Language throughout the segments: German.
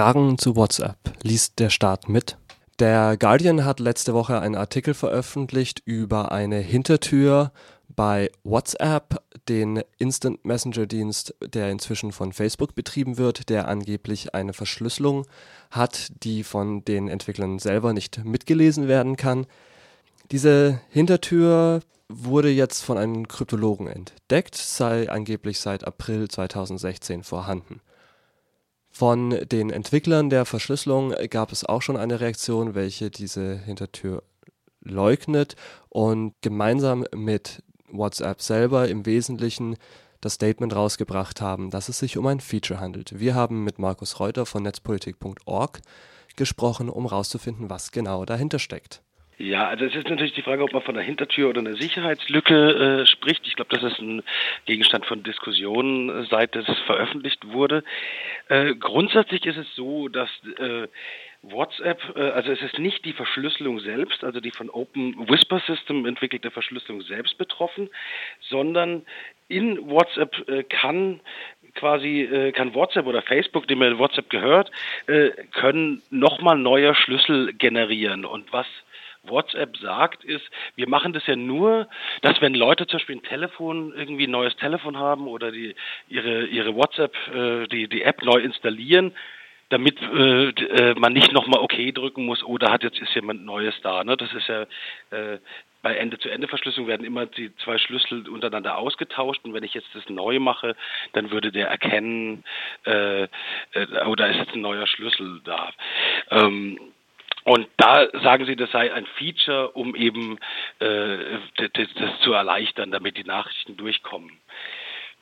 Fragen zu WhatsApp liest der Staat mit. Der Guardian hat letzte Woche einen Artikel veröffentlicht über eine Hintertür bei WhatsApp, den Instant Messenger Dienst, der inzwischen von Facebook betrieben wird, der angeblich eine Verschlüsselung hat, die von den Entwicklern selber nicht mitgelesen werden kann. Diese Hintertür wurde jetzt von einem Kryptologen entdeckt, sei angeblich seit April 2016 vorhanden. Von den Entwicklern der Verschlüsselung gab es auch schon eine Reaktion, welche diese Hintertür leugnet und gemeinsam mit WhatsApp selber im Wesentlichen das Statement rausgebracht haben, dass es sich um ein Feature handelt. Wir haben mit Markus Reuter von netzpolitik.org gesprochen, um herauszufinden, was genau dahinter steckt. Ja, also es ist natürlich die Frage, ob man von einer Hintertür oder einer Sicherheitslücke äh, spricht. Ich glaube, das ist ein Gegenstand von Diskussionen, äh, seit es veröffentlicht wurde. Äh, grundsätzlich ist es so, dass äh, WhatsApp, äh, also es ist nicht die Verschlüsselung selbst, also die von Open Whisper System entwickelte Verschlüsselung selbst betroffen, sondern in WhatsApp äh, kann quasi äh, kann WhatsApp oder Facebook, dem ja WhatsApp gehört, äh, können nochmal neue Schlüssel generieren. Und was WhatsApp sagt, ist, wir machen das ja nur, dass wenn Leute zum Beispiel ein Telefon, irgendwie ein neues Telefon haben oder die ihre, ihre WhatsApp, äh, die, die App neu installieren, damit äh, äh, man nicht nochmal OK drücken muss, oder oh, hat jetzt ist jemand Neues da. Ne? Das ist ja äh, bei Ende-zu-Ende-Verschlüsselung werden immer die zwei Schlüssel untereinander ausgetauscht und wenn ich jetzt das neu mache, dann würde der erkennen, äh, äh, oh, ist jetzt ein neuer Schlüssel da. Ähm, und da sagen sie, das sei ein Feature, um eben äh, das, das zu erleichtern, damit die Nachrichten durchkommen.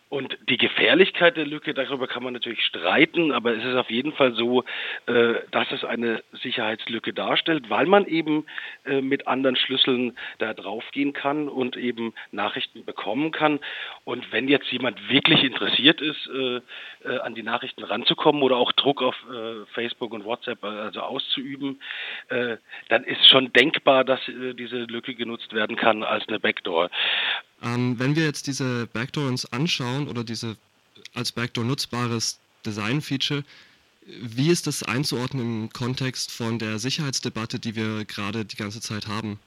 Und die Gefährlichkeit der Lücke, darüber kann man natürlich streiten, aber es ist auf jeden Fall so, äh, dass es eine Sicherheitslücke darstellt, weil man eben äh, mit anderen Schlüsseln da draufgehen kann und eben Nachrichten bekommen kann. Und wenn jetzt jemand wirklich interessiert ist, äh, an die Nachrichten ranzukommen oder auch Druck auf Facebook und WhatsApp also auszuüben, dann ist schon denkbar, dass diese Lücke genutzt werden kann als eine Backdoor. Ähm, wenn wir jetzt diese Backdoor uns anschauen oder diese als Backdoor nutzbares Design-Feature, wie ist das einzuordnen im Kontext von der Sicherheitsdebatte, die wir gerade die ganze Zeit haben?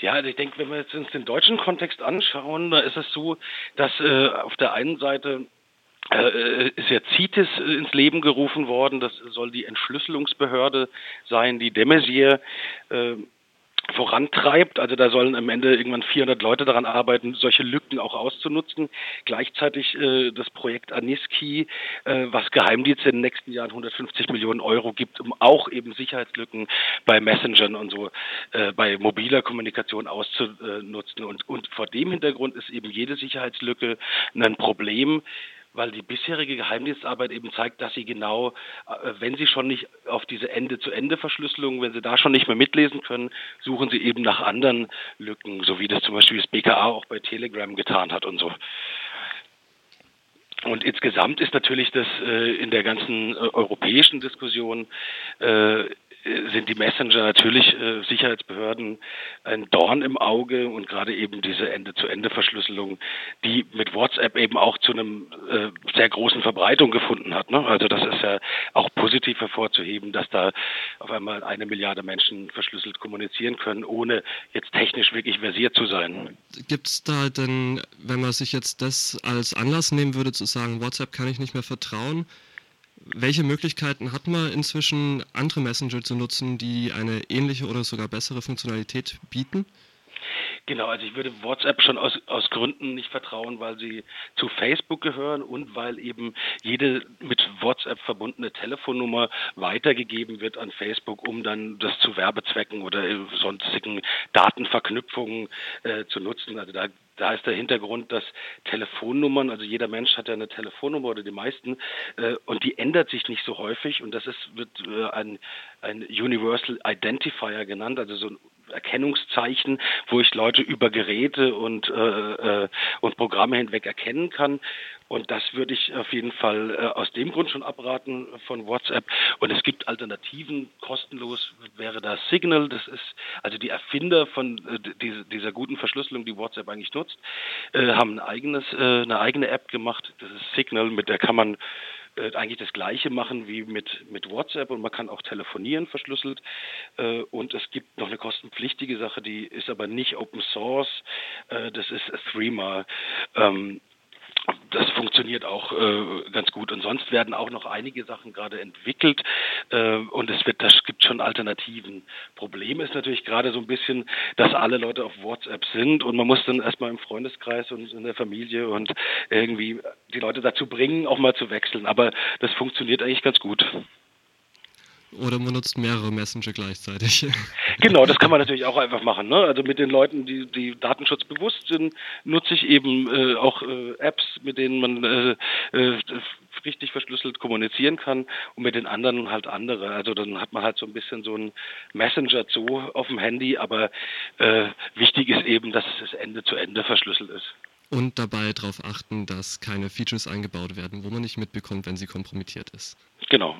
Ja, also ich denke, wenn wir jetzt uns den deutschen Kontext anschauen, da ist es so, dass äh, auf der einen Seite äh, ist ja CITES ins Leben gerufen worden. Das soll die Entschlüsselungsbehörde sein, die de Maizière äh, vorantreibt. Also da sollen am Ende irgendwann 400 Leute daran arbeiten, solche Lücken auch auszunutzen. Gleichzeitig äh, das Projekt Aniski, äh, was Geheimdienste in den nächsten Jahren 150 Millionen Euro gibt, um auch eben Sicherheitslücken bei Messengern und so, äh, bei mobiler Kommunikation auszunutzen. Und, und vor dem Hintergrund ist eben jede Sicherheitslücke ein Problem weil die bisherige Geheimdienstarbeit eben zeigt, dass sie genau, äh, wenn sie schon nicht auf diese Ende-zu-Ende-Verschlüsselung, wenn sie da schon nicht mehr mitlesen können, suchen sie eben nach anderen Lücken, so wie das zum Beispiel das BKA auch bei Telegram getan hat und so. Und insgesamt ist natürlich das äh, in der ganzen äh, europäischen Diskussion äh, sind die Messenger natürlich äh, Sicherheitsbehörden ein Dorn im Auge und gerade eben diese Ende-zu-Ende-Verschlüsselung, die mit WhatsApp eben auch zu einem äh, sehr großen Verbreitung gefunden hat. Ne? Also das ist ja auch positiv hervorzuheben, dass da auf einmal eine Milliarde Menschen verschlüsselt kommunizieren können, ohne jetzt technisch wirklich versiert zu sein. Gibt es da denn, wenn man sich jetzt das als Anlass nehmen würde, zu sagen, WhatsApp kann ich nicht mehr vertrauen, welche Möglichkeiten hat man inzwischen, andere Messenger zu nutzen, die eine ähnliche oder sogar bessere Funktionalität bieten? Genau, also ich würde WhatsApp schon aus, aus Gründen nicht vertrauen, weil sie zu Facebook gehören und weil eben jede mit WhatsApp verbundene Telefonnummer weitergegeben wird an Facebook, um dann das zu Werbezwecken oder sonstigen Datenverknüpfungen äh, zu nutzen. Also da da ist der Hintergrund, dass Telefonnummern, also jeder Mensch hat ja eine Telefonnummer oder die meisten, äh, und die ändert sich nicht so häufig und das ist, wird äh, ein, ein Universal Identifier genannt, also so ein Erkennungszeichen, wo ich Leute über Geräte und, äh, äh, und Programme hinweg erkennen kann. Und das würde ich auf jeden Fall äh, aus dem Grund schon abraten von WhatsApp. Und es gibt Alternativen, kostenlos wäre da Signal. Das ist also die Erfinder von äh, diese, dieser guten Verschlüsselung, die WhatsApp eigentlich nutzt, äh, haben ein eigenes, äh, eine eigene App gemacht. Das ist Signal, mit der kann man äh, eigentlich das gleiche machen wie mit, mit WhatsApp und man kann auch telefonieren verschlüsselt. Äh, und es gibt noch eine kostenpflichtige Sache, die ist aber nicht Open Source, äh, das ist Threema. Ähm, das funktioniert auch äh, ganz gut. Und sonst werden auch noch einige Sachen gerade entwickelt äh, und es wird, das gibt schon Alternativen. Problem ist natürlich gerade so ein bisschen, dass alle Leute auf WhatsApp sind und man muss dann erstmal im Freundeskreis und in der Familie und irgendwie die Leute dazu bringen, auch mal zu wechseln. Aber das funktioniert eigentlich ganz gut. Oder man nutzt mehrere Messenger gleichzeitig. Genau, das kann man natürlich auch einfach machen. Ne? Also mit den Leuten, die, die datenschutzbewusst sind, nutze ich eben äh, auch äh, Apps, mit denen man äh, äh, richtig verschlüsselt kommunizieren kann und mit den anderen halt andere. Also dann hat man halt so ein bisschen so ein Messenger-Zoo auf dem Handy, aber äh, wichtig ist eben, dass es Ende zu Ende verschlüsselt ist. Und dabei darauf achten, dass keine Features eingebaut werden, wo man nicht mitbekommt, wenn sie kompromittiert ist. Genau.